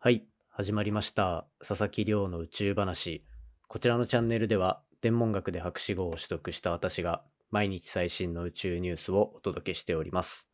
はい、始まりました。佐々木亮の宇宙話。こちらのチャンネルでは、天文学で博士号を取得した私が、毎日最新の宇宙ニュースをお届けしております。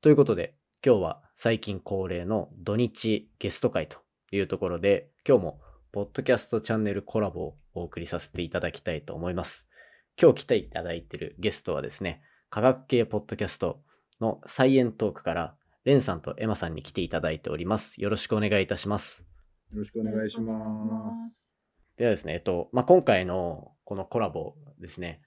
ということで、今日は最近恒例の土日ゲスト会というところで、今日もポッドキャストチャンネルコラボをお送りさせていただきたいと思います。今日来ていただいているゲストはですね、科学系ポッドキャストのサイエントークから、レンさんとエマさんに来ていただいております。よろしくお願いいたします。よろしくお願いします。ではですね、えっと、まあ、今回のこのコラボですね、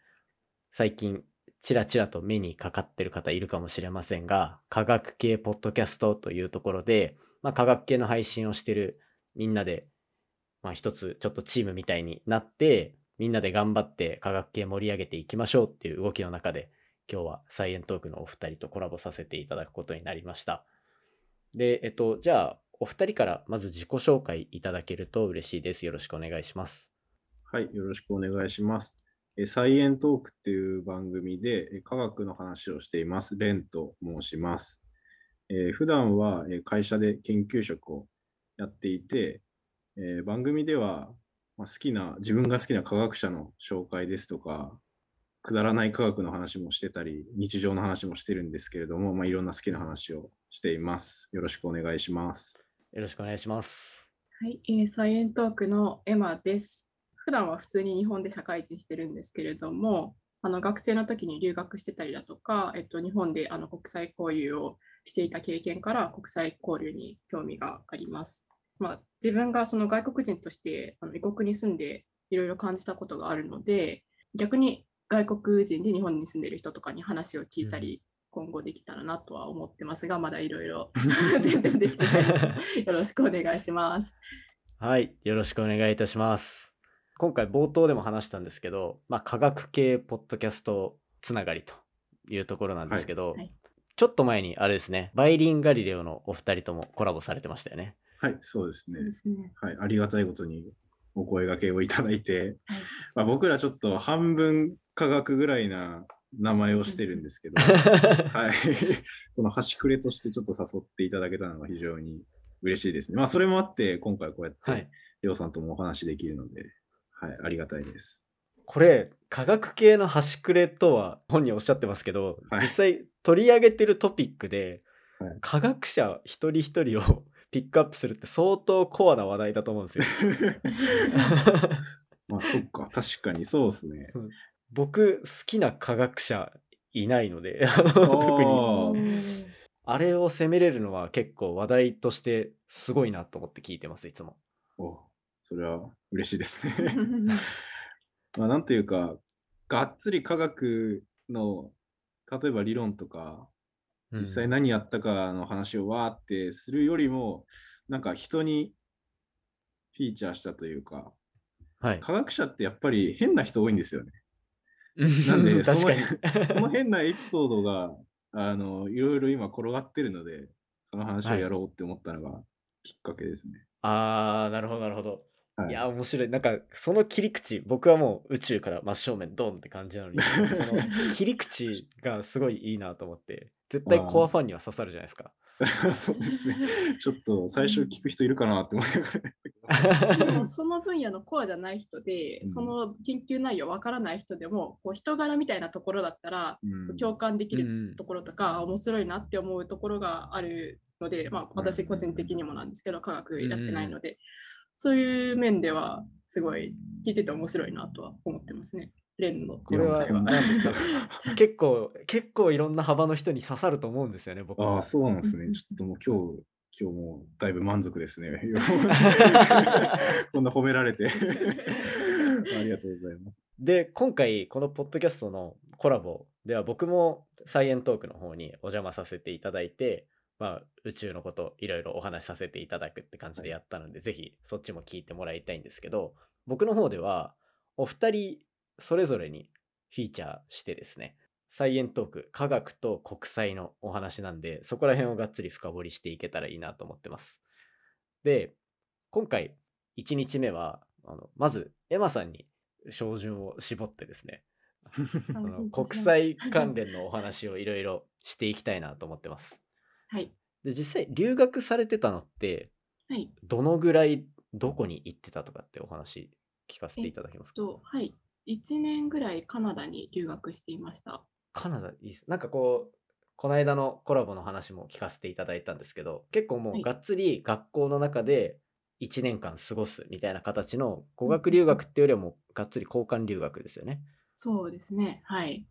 最近ちらちらと目にかかってる方いるかもしれませんが、科学系ポッドキャストというところで、まあ、科学系の配信をしてるみんなで、まあ、一つちょっとチームみたいになって、みんなで頑張って科学系盛り上げていきましょうっていう動きの中で、今日はサイエントークのお二人とコラボさせていただくことになりました。で、えっと、じゃあ、お二人からまず自己紹介いただけると嬉しいです。よろしくお願いします。はい、よろしくお願いします。えサイエントークっていう番組でえ科学の話をしています。レンと申します。えー普段はえ会社で研究職をやっていて、えー番組では、まあ、好きな、自分が好きな科学者の紹介ですとか、くだらない科学の話もしてたり、日常の話もしてるんですけれども、まあ、いろんな好きな話をしています。よろしくお願いします。よろしくお願いします。はい、えーサイエントークのエマです。普段は普通に日本で社会人してるんですけれども、あの学生の時に留学してたりだとか、えっと、日本であの国際交流をしていた経験から国際交流に興味があります。まあ、自分がその外国人としてあの異国に住んでいろいろ感じたことがあるので、逆に外国人で日本に住んでいる人とかに話を聞いたり、今後できたらなとは思ってますが、まだいろいろ全然できてないです。よろしくお願いします。はい、よろしくお願いいたします。今回冒頭でも話したんですけど、まあ、科学系ポッドキャストつながりというところなんですけど、はいはいちょっと前にあれですね、バイリンガリレオのお二人ともコラボされてましたよね。はい、そうですねすね。はい、ありがたいことにお声掛けをいただいて、はいまあ、僕らちょっと半分科学ぐらいな名前をしてるんですけど、はい、その端くれとしてちょっと誘っていただけたのが非常に嬉しいですね。まあ、それもあって、今回こうやって、はい。りょうさんともお話できるので、はい、ありがたいです。これ、科学系の端くれとは本人おっしゃってますけど、はい実際取り上げてるトピックで、はい科学者一人一人を ピックアップするって相当コアな話題だと思うんですよ。まあ、そっか、確かにそうですね。僕好きな科学者いないのであの 特にああれを責めれるのは結構話題としてすごいなと思って聞いてますいつも。おそれは嬉しいですね。まあ、なんというか、がっつり科学の、例えば理論とか、実際何やったかの話をわーってするよりも、なんか人にフィーチャーしたというか、はい。科学者ってやっぱり変な人多いんですよね。なんで、その確かに。その変なエピソードが、あの、いろいろ今転がってるので、その話をやろうって思ったのがきっかけですね。あーなるほどなるほど。はいいや面白いなんかその切り口僕はもう宇宙から真正面ドンって感じなのにその切り口がすごいいいなと思って絶対コアファンには刺さるじゃないですか。そうですね。ちょっと最初聞く人いるかなって思いながら。でもその分野のコアじゃない人で、うんその研究内容わからない人でもこう人柄みたいなところだったらうん共感できうんるところとか、面白いなって思うところがあるので、まあ、私個人的にもなんですけど科学やってないので、そういう面ではすごい聞いてて面白いなとは思ってますね。レンの？これは 結構結構いろんな幅の人に刺さると思うんですよね僕はああ、そうなんですね。ちょっともう今日、今日もうだいぶ満足ですね。こんな褒められて。ありがとうございます。で今回このポッドキャストのコラボでは僕もサイエントークの方にお邪魔させていただいて、まあ、宇宙のこといろいろお話しさせていただくって感じでやったので、ぜひそっちも聞いてもらいたいんですけど僕の方ではお二人それぞれにフィーチャーしてですねサイエントーク科学と国際のお話なんでそこら辺をがっつり深掘りしていけたらいいなと思ってますで今回1日目はあのまずエマさんに照準を絞ってですね あの国際関連のお話をいろいろしていきたいなと思ってます。はい。で実際留学されてたのってはい。どのぐらいどこに行ってたとかってお話聞かせていただけますか？と、はい。1年ぐらいカナダに留学していました。カナダいいっす。なんかこう、この間のコラボの話も聞かせていただいたんですけど、結構もはいうがっつり学校の中で1年間過ごすみたいな形の語学留学っていうよりはもうがっつり交換留学ですよね。そうですね。はい。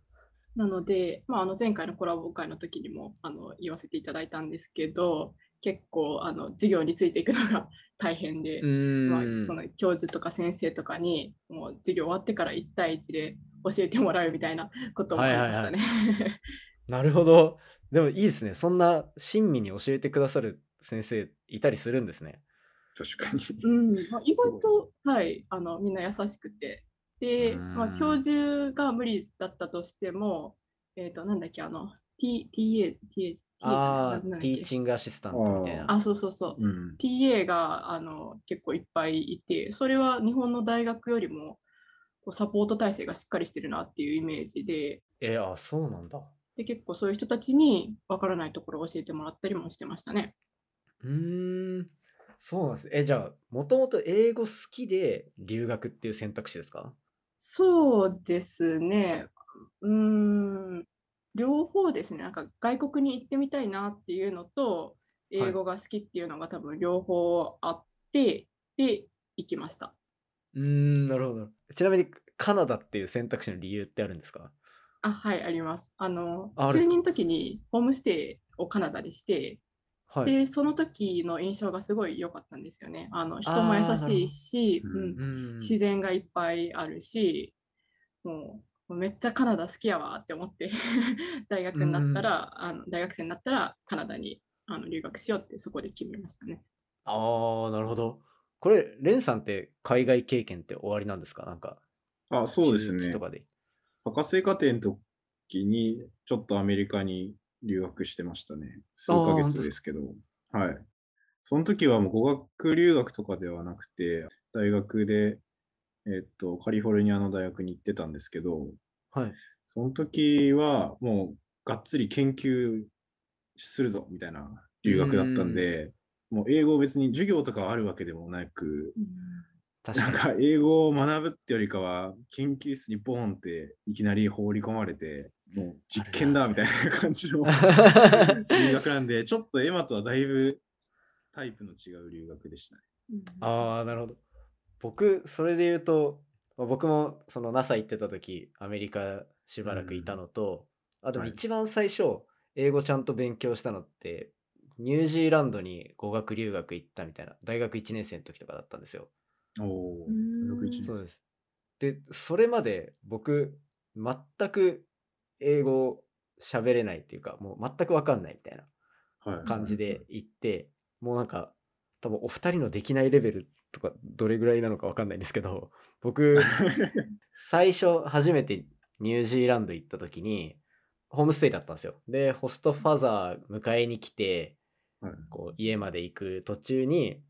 なので、まあ、あの前回のコラボ会の時にもあの言わせていただいたんですけど、結構あの授業についていくのが 大変で、まあ、その教授とか先生とかにもう授業終わってから1対1で教えてもらうみたいなこともありましたね。なるほど。でもいいですね。そんな親身に教えてくださる先生いたりするんですね。確かに。うんまあ、意外と、はい、あのみんな優しくて。で、うんまあ、教授が無理だったとしても、えっ、と、なんだっけ、あの、T、TA、TA、ああ、ティーチングアシスタントみたいな。あ、そうそうそう。うん。TA があの結構いっぱいいて、それは日本の大学よりもこうサポート体制がしっかりしてるなっていうイメージで、えーあ、そうなんだ。で結構そういう人たちにわからないところを教えてもらったりもしてましたね。うーん。そうなんです。え、じゃあ、もともと英語好きで留学っていう選択肢ですか？そうですね。うーん、両方ですね。なんか外国に行ってみたいなっていうのと、英語が好きっていうのが多分両方あって、で、行きました。うーん、なるほど。ちなみに、カナダっていう選択肢の理由ってあるんですか？あ、はい、あります。あの、ああるんですか？中2の時にホームステイをカナダでして、はい。で、その時の印象がすごい良かったんですよね。あの、人も優しいし、自然がいっぱいあるし、もうめっちゃカナダ好きやわって思って、大学になったら、あの大学生になったらカナダにあの留学しようってそこで決めましたね。ああ、なるほど。これ、レンさんって海外経験って終わりなんですか？なんか、あ、そうですねと。かで。博士課程の時に、ちょっとアメリカに留学してましたね。数ヶ月ですけど。はい。その時はもう語学留学とかではなくて、大学で、えっと、カリフォルニアの大学に行ってたんですけど、はい。その時はもうがっつり研究するぞみたいな留学だったんで、もう英語別に授業とかあるわけでもなく、確なん。か英語を学ぶってよりかは、研究室にボーンっていきなり放り込まれて、もう実験だみたいな感じの 留学なんで、ちょっとエマとはだいぶタイプの違う留学でしたね。ああ、なるほど。僕、それで言うと、まあ僕もその NASA 行ってた時、アメリカしばらくいたのと、あとはい。一番最初、英語ちゃんと勉強したのって、ニュージーランドに語学留学行ったみたいな、大学1年生の時とかだったんですよ。おおうん。大学一年生。そうです。で、それまで僕、全く英語喋れないっていうか、もう全くわかんないみたいなはい。感じで行って、もうなんか、多分お二人のできないレベルとかどれぐらいなのかわかんないんですけど、僕、最初初めてニュージーランド行った時に、ホームステイだったんですよ。で、ホストファザー迎えに来て、はいこう家まで行く途中に、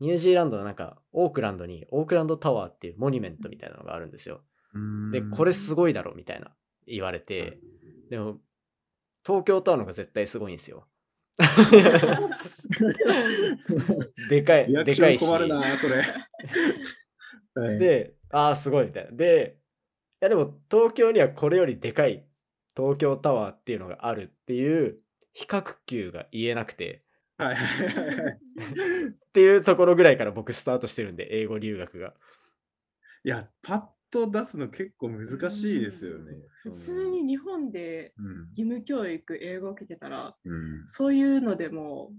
ニュージーランドのなんか、オークランドにオークランドタワーっていうモニュメントみたいなのがあるんですよ。で、これすごいだろみたいな言われて、でも、東京タワーの方が絶対すごいんですよ。でかい、でかいし。困るな、それ。はい、で、ああ、すごいみたいな。で、いやでも東京にはこれよりでかい東京タワーっていうのがあるっていう比較級が言えなくて、っていうところぐらいから僕スタートしてるんで、英語留学が。いや、パッと出すの結構難しいですよね。普通に日本でうん。義務教育、英語を受けてたら、うん。そういうのでも、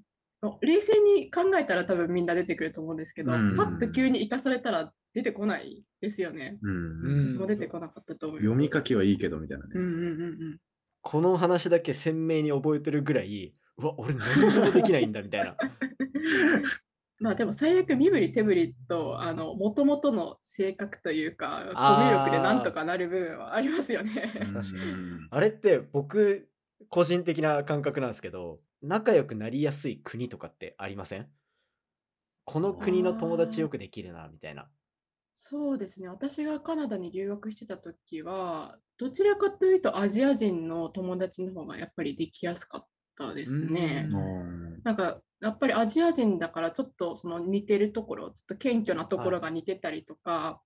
冷静に考えたら多分みんな出てくると思うんですけど、うんパッと急に生かされたら出てこないですよね。うんうん私も出てこなかったと思います。読み書きはいいけどみたいなね。うんうんうんうん。この話だけ鮮明に覚えてるぐらい、うわ、俺何にもできないんだみたいな。まあでも最悪身振り手振りとあの元々の性格というかコミュ力でなんとかなる部分はありますよね。確かにうんあれって僕、個人的な感覚なんですけど、仲良くなりやすい国とかってありません？この国の友達よくできるな、みたいな。そうですね。私がカナダに留学してた時はどちらかというとアジア人の友達の方がやっぱりできやすかったですねう。うんなんかやっぱりアジア人だからちょっとその似てるところ、ちょっと謙虚なところが似てたりとか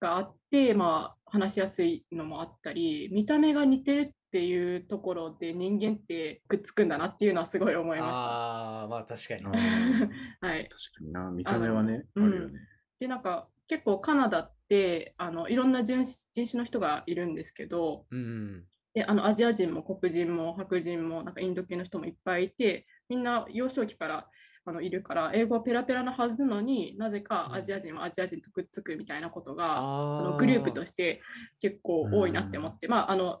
があって、まあ話しやすいのもあったり、見た目が似てるっていうところで人間ってくっつくんだなっていうのはすごい思いました。ああ、まあ確かに はい。確かにな、見た目はね、ああのるよね。で、なんか結構カナダってあのいろんな人種人種の人がいるんですけど、うん。であのアジア人も黒人も白人もなんかインド系の人もいっぱいいてみんな幼少期からあのいるから英語はペラペラなはずなのになぜかアジア人はアジア人とくっつくみたいなことが、ああのグループとしして結構多いなって思ってまああの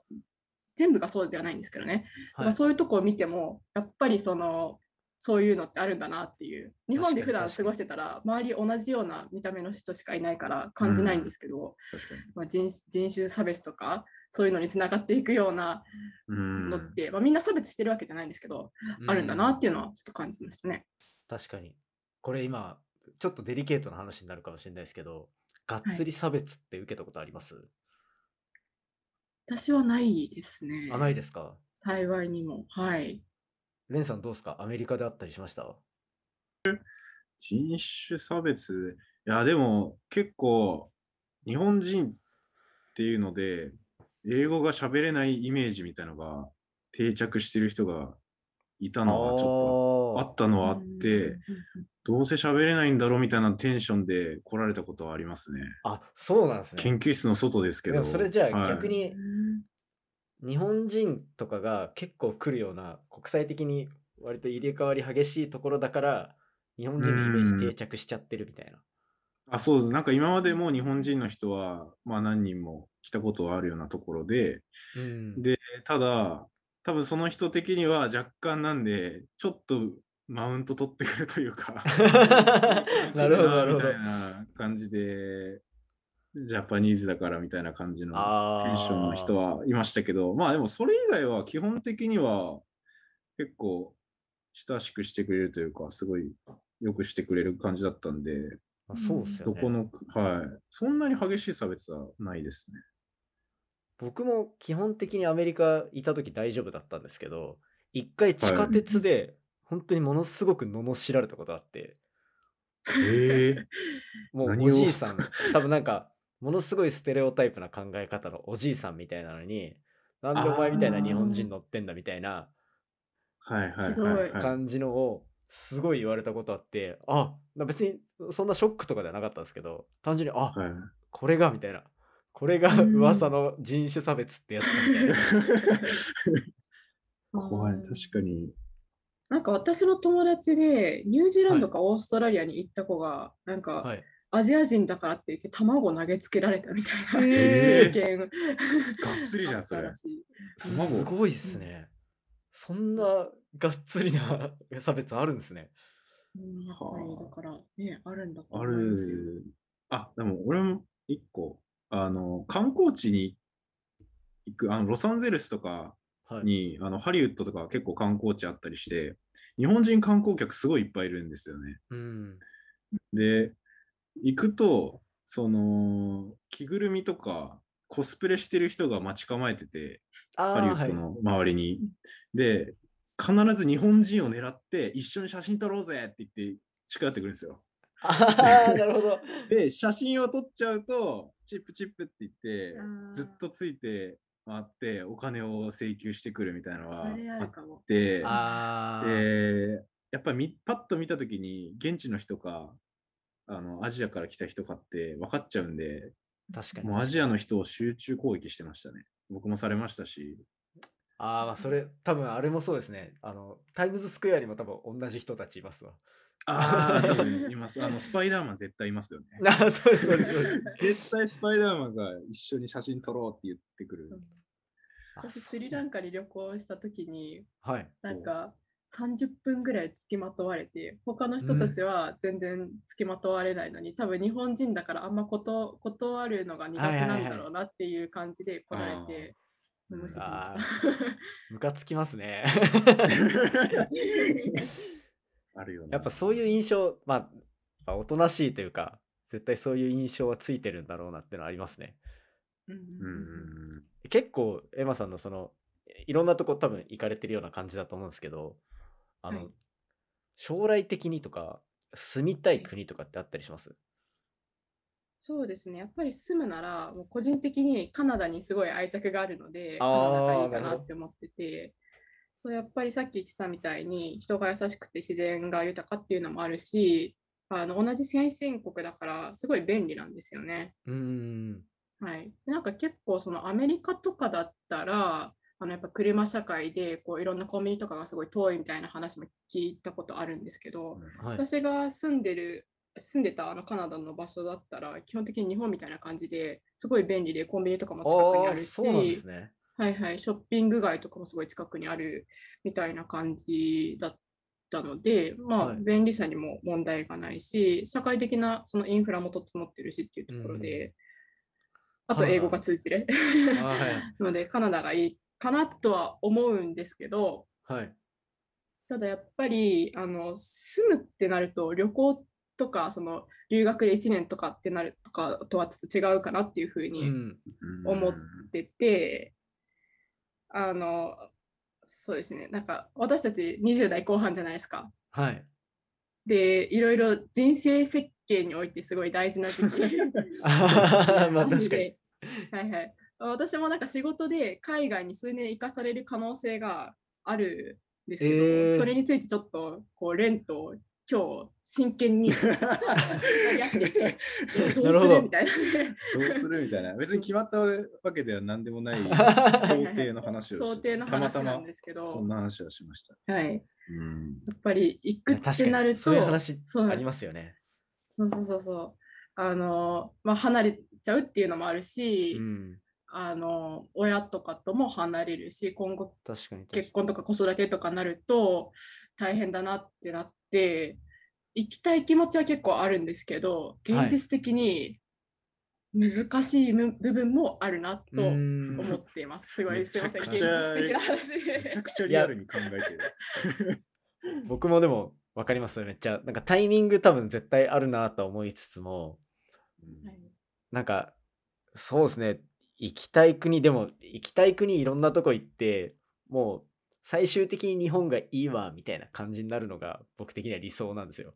全部がそうではないんですけどね、まあ、そういうとこを見てもやっぱりそのそういうのってあるんだなっていう。日本で普段過ごしてたら周り同じような見た目の人しかいないから感じないんですけど、確かに。まあ、人人種差別とかそういうのにつながっていくようなうんのって、まあ、みんな差別してるわけじゃないんですけど、あるんだなっていうのはちょっと感じましたね。確かに。これ今、ちょっとデリケートな話になるかもしれないですけど、がっつり差別って受けたことあります、私はないですね。あ、ないですか？幸いにも。はい。レンさんどうですか？アメリカであったりしました？人種差別、いや、でも結構、日本人っていうので、英語が喋れないイメージみたいのが定着してる人がいたのはちょっとあったのはあって、どうせ喋れないんだろうみたいなテンションで来られたことはありますね。あ、そうなんですね。研究室の外ですけど。それじゃあはい逆に日本人とかが結構来るような国際的に割と入れ替わり激しいところだから日本人のイメージ定着しちゃってるみたいな。あ、そうです。なんか今までも日本人の人は、まあ何人も来たことはあるようなところで、うん、で、ただ、多分その人的には若干なんで、ちょっとマウント取ってくるというか なるほどなるほど。みたいな感じで、ジャパニーズだからみたいな感じのあテンションの人はいましたけど、まあでもそれ以外は基本的には結構親しくしてくれるというか、すごいよくしてくれる感じだったんで、あそうっすよね。どこの、はい。そんなに激しい差別はないですね。僕も基本的にアメリカいた時大丈夫だったんですけど一回地下鉄で本当にものすごく罵られたことがあって、ええ もうおじいさん多分なんかものすごいステレオタイプな考え方のおじいさんみたいなのになんでお前みたいな日本人乗ってんだみたいなはいはいはい、はい。感じのをすごい言われたことあってあ別にそんなショックとかではなかったんですけど単純にあはい、これがみたいな。これがうん。噂の人種差別ってやつかみたいな。怖い、確かに。なんか私の友達でニュージーランドかオーストラリアに行った子が、なんかはい。アジア人だからって言って卵投げつけられたみたいなえー。経験。がっつりじゃんそれ。すごいっすね。そんながっつりな 差別あるんですね。うんやっぱりだからね、あるんだとあ思いますよる。あ、でも俺も一個、あの、観光地に行く、あの、ロサンゼルスとかはい。に、あの、ハリウッドとか結構観光地あったりして、日本人観光客すごいいっぱいいるんですよね。うん。で、行くと、その、着ぐるみとか、コスプレしてる人が待ち構えてて、ハリウッド。の周りに。で、必ず日本人を狙って、一緒に写真撮ろうぜって言って近寄ってくるんですよ。ああ、なるほど。で、写真を撮っちゃうと、チップチップって言ってずっとついて回って、お金を請求してくるみたいなのはああっるかも。て。で、やっぱりパッと見たときに、現地の人か、あの、アジアから来た人かって分かっちゃうんで、確かに。もうアジアの人を集中攻撃してましたね。僕もされましたし。ああ、まあそれ、多分あれもそうですね。あの、タイムズスクエアにも多分同じ人たちいますわ。ああ、います。あの、スパイダーマン絶対いますよね。ああ、そうです、そうです。絶対スパイダーマンが一緒に写真撮ろうって言ってくる。あ 私、スリランカに旅行したときに、はい。なんか30分ぐらいつきまとわれて、他の人たちは全然つきまとわれないのに、多分日本人だからあんまこと断るのが苦手なんだろうなっていう感じで来られて、無視しまあした。ムカつきますね。あるよね。やっぱそういう印象、まあ、おとなしいというか、絶対そういう印象はついてるんだろうなってのはありますね。うん結構、エマさんのその、いろんなとこ多分行かれてるような感じだと思うんですけど、あの、はい将来的にとか、住みたい国とかってあったりします？そうですね。やっぱり住むなら、もう個人的にカナダにすごい愛着があるので、カナダがいいかなって思ってて、そうやっぱりさっき言ってたみたいに人が優しくて自然が豊かっていうのもあるし、あの同じ先進国だからすごい便利なんですよね。うーん。はい。でなんか結構そのアメリカとかだったら、あのやっぱ車社会でこういろんなコンビニとかがすごい遠いみたいな話も聞いたことあるんですけど、はい。私が住んでる住んでたあのカナダの場所だったら基本的に日本みたいな感じですごい便利でコンビニとかも近くにあるし、あーそうなんですね。はいはい、ショッピング街とかもすごい近くにあるみたいな感じだったので、まあ、はい便利さにも問題がないし、社会的なそのインフラも整ってるしっていうところで、あカナダと英語が通じるはい。ので、カナダがいいかなとは思うんですけど、はい。ただやっぱりあの住むってなると旅行とかその留学で1年とかってなるとかとはちょっと違うかなっていうふううにん。思ってて、あのそうですねなんか私たち20代後半じゃないですか。はい。でいろいろ人生設計においてすごい大事な時期 まあ確かに。ではいはい。私もなんか仕事で海外に数年行かされる可能性があるんですけど、えーそれについてちょっとこうレンと今日真剣に やっててどうすなる？みたいな。どうする？みたいな。別に決まったわけでは何でもないは 想定の話をし想定のたまたま話なんですけど、そんな話をしました。はい、やうんっぱり行くってなると、そういう話そうありますよね。そうそうそうそうあの、まあ、離れちゃうっていうのもあるし、うん。あの親とかとも離れるし今後。結婚とか子育てとかなると大変だなってなって行きたい気持ちは結構あるんですけどはい現実的に難しいむ部分もあるなと思っています。すごいすいません現実的な話めちゃで。くちゃリアルに考えてる。僕もでも分かりますめっちゃなんかタイミング多分絶対あるなとは思いつつもなんかそうですね行きたい国でも行きたい国いろんなとこ行ってもう最終的に日本がいいわみたいな感じになるのが僕的には理想なんですよ。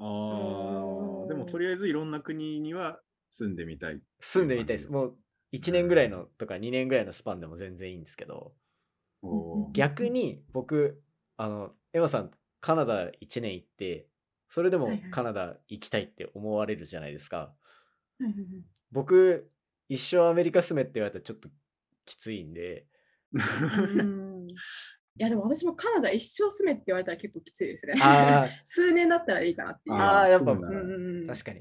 ああ、でもとりあえずいろんな国には住んでみたい。住んでみたいです。もう1年ぐらいのとか2年ぐらいのスパンでも全然いいんですけど。逆に僕あのエマさんカナダ1年行ってそれでもカナダ行きたいって思われるじゃないですか、うんうん僕一生アメリカ住めって言われたらちょっときついんでいやでも私もカナダ一生住めって言われたら結構きついですね。あ 数年だったらいいかなっていう。あーやっぱそうなんだうん確かに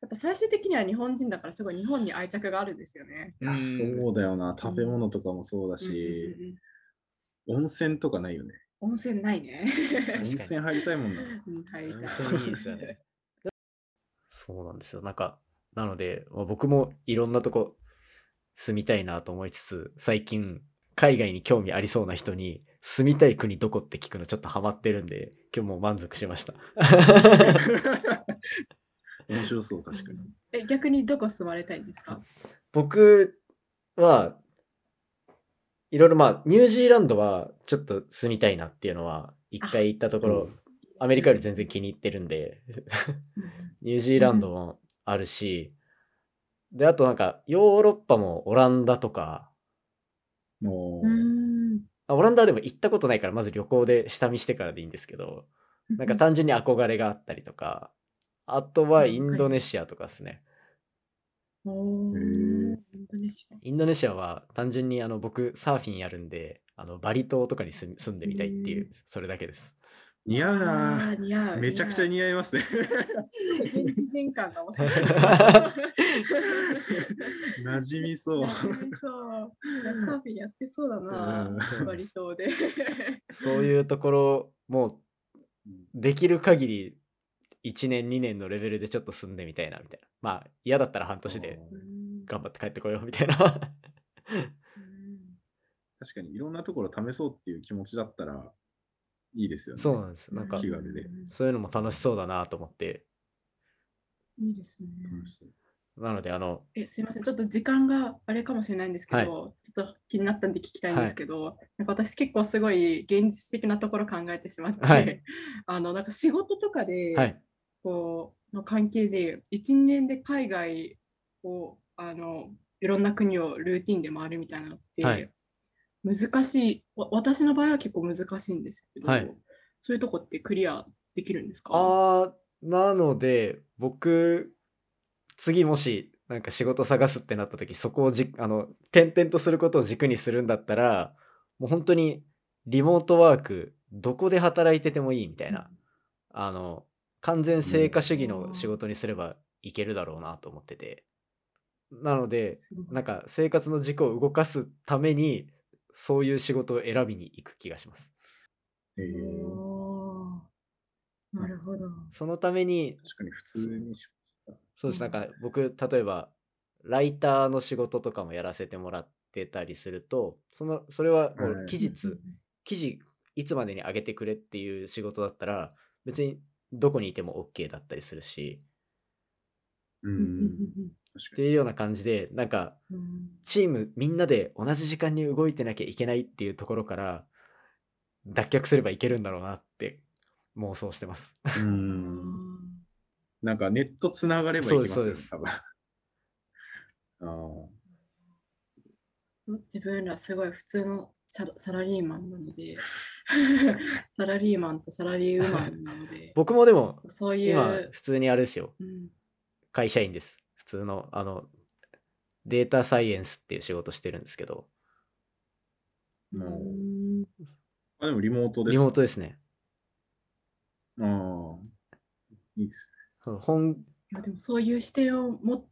やっぱ最終的には日本人だからすごい日本に愛着があるんですよね。いやそうだよな。食べ物とかもそうだし、うんうん温泉とかないよね。温泉ないね。温泉入りたいもんな。うん入りたい温泉いいですよね。そうなんですよなんかなので、まあ僕もいろんなとこ住みたいなと思いつつ最近海外に興味ありそうな人に住みたい国どこって聞くのちょっとハマってるんで今日もう満足しました。面白そう、確かに。え逆にどこ住まれたいんですか？僕はいろいろまあニュージーランドはちょっと住みたいなっていうのは一回行ったところアメリカより全然気に入ってるんで。ニュージーランドもあるし、であとなんかヨーロッパもオランダとかもう。う、オランダはでも行ったことないからまず旅行で下見してからでいいんですけどなんか単純に憧れがあったりとかあとはインドネシアとかですね。インドネシア。インドネシアは単純にあの僕サーフィンやるんであのバリ島とかに住んでみたいっていううん。それだけです似合うあなー。似合うめちゃくちゃ合似合いますね。う現地人感が面白い。馴染みそう。馴染みそう。サーフィンやってそうだなうん、バリ島で。そういうところもできる限り1年2年のレベルでちょっと住んでみたいなみたいなまあ嫌だったら半年でうん頑張って帰ってこようみたいな確かにいろんなところ試そうっていう気持ちだったらいいですよね。そうなんですなんか気軽で。そういうのも楽しそうだなと思って。いいですね。楽しそう。なので、あの、えすみません、ちょっと時間があれかもしれないんですけど、はい。ちょっと気になったんで聞きたいんですけど、なんか私結構すごい現実的なところ考えてしまって、はい。あのなんか仕事とかで、はい。こうの関係で1、2年で海外をあのいろんな国をルーティンで回るみたいなのって、はい難しい。わ、私の場合は結構難しいんですけど、はい。そういうとこってクリアできるんですか？あー、なので、僕、次もし、なんか仕事探すってなった時、そこをじ、あの、転々とすることを軸にするんだったら、もう本当に、リモートワーク、どこで働いててもいいみたいな、あの、完全成果主義の仕事にすればいけるだろうなと思ってて。なので、なんか生活の軸を動かすために、そういう仕事を選びに行く気がします。えーなるほど。そのために、確かに普通に仕そうです。なんうんか僕、例えば、ライターの仕事とかもやらせてもらってたりすると、その、それはもうはい期日、記事いつまでに上げてくれっていう仕事だったら、別にどこにいても OK だったりするし、ううん。っていうような感じで、なんか、チームみんなで同じ時間に動いてなきゃいけないっていうところから、脱却すればいけるんだろうなって妄想してます。う。うんんなんかネットつながればいきますよねそうです、多分。あ自分らすごい普通のサラサラリーマンなので、サラリーマンとサラリーウーマンなので、僕もでも、そうい今、う、普通にあれですよ。うん会社員です。普通の、あの、データサイエンスっていう仕事してるんですけど、ううんあ、でもリモートですリかモートですね。ああ。いいですその本、いやでもそういう視点を持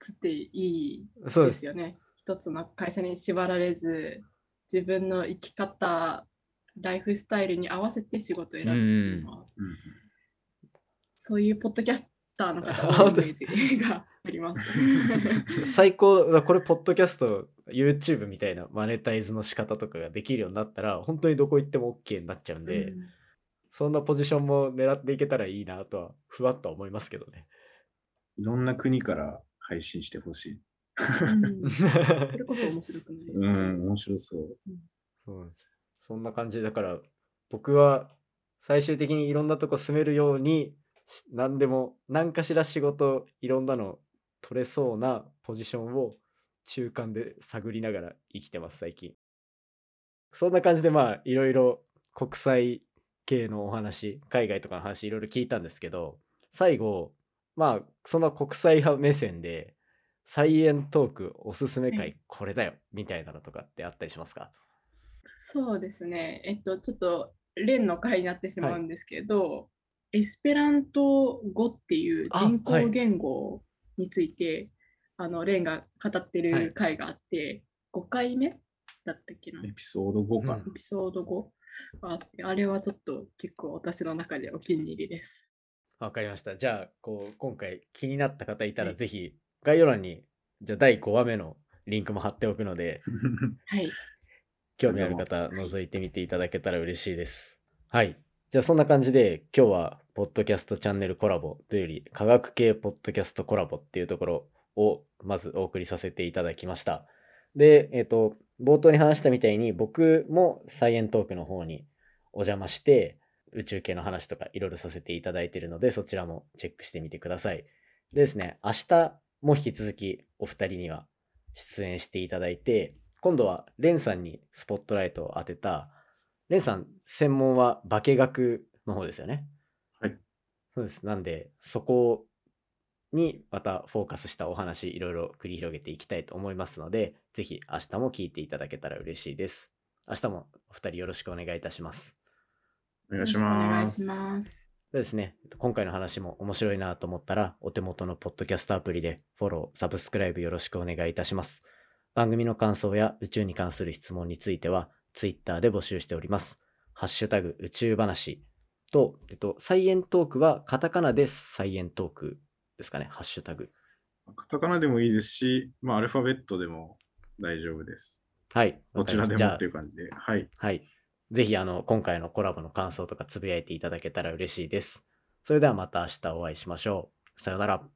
つっていいそうです。よね。一つの会社に縛られず、自分の生き方、ライフスタイルに合わせて仕事を選ぶっていうのは、ね。うんそういうポッドキャスターの方あのイメージがあります。最高、これ、ポッドキャスト、YouTube みたいなマネタイズの仕方とかができるようになったら、本当にどこ行っても OK になっちゃうんで、うんそんなポジションも狙っていけたらいいなとは、ふわっとは思いますけどね。いろんな国から配信してほしい。うんそれこそ面白くなりうます。ん、面白そう。そうなんですよ。そんな感じだから、僕は最終的にいろんなとこ住めるように、し何でも、何かしら仕事、いろんなの取れそうなポジションを中間で探りながら生きてます、最近。そんな感じで、まあ、いろいろ国際系のお話、海外とかの話、いろいろ聞いたんですけど、最後、まあ、その国際派目線で、サイエントークおすすめはい会これだよみたいなのとかってあったりしますか？そうですね。えっと、ちょっと、連の会になってしまうんですけど、エスペラント語っていうあ人はい工言語について、あの、連が語ってはいる会があって、5回目？だったっけな？エピソード5か。うんエピソード5があって、あれはちょっと結構私の中でお気に入りです。わかりました。じゃあ、こう、今回気になった方いたら、はいぜひ、概要欄に、じゃあ、第5話目のリンクも貼っておくので、はい。興味ある方、覗いてみていただけたら嬉しいです。はい。じゃあ、そんな感じで、今日は、ポッドキャストチャンネルコラボというより、科学系ポッドキャストコラボっていうところを、まずお送りさせていただきました。で、えっ、と、冒頭に話したみたいに、僕もサイエントークの方にお邪魔して、宇宙系の話とかいろいろさせていただいているので、そちらもチェックしてみてください。でですね、明日も引き続きお二人には出演していただいて、今度はレンさんにスポットライトを当てた、レンさん専門は化学の方ですよね。はい。そうです。なんで、そこにまたフォーカスしたお話いろいろ繰り広げていきたいと思いますので、ぜひ明日も聞いていただけたら嬉しいです。明日もお二人よろしくお願いいたします。お願いしよろくお願ます。いします。そうですね。今回の話も面白いなと思ったら、お手元のポッドキャストアプリでフォロー、サブスクライブよろしくお願いいたします。番組の感想や宇宙に関する質問については、ツイッターで募集しております。ハッシュタグ宇宙話と、えっと、サイエントークはカタカナでサイエントークですかね、ハッシュタグ。カタカナでもいいですし、まあ、アルファベットでも大丈夫です。はい。どちらでもっていう感じで。はい。はい。ぜひ、あの、今回のコラボの感想とかつぶやいていただけたら嬉しいです。それではまた明日お会いしましょう。さようなら。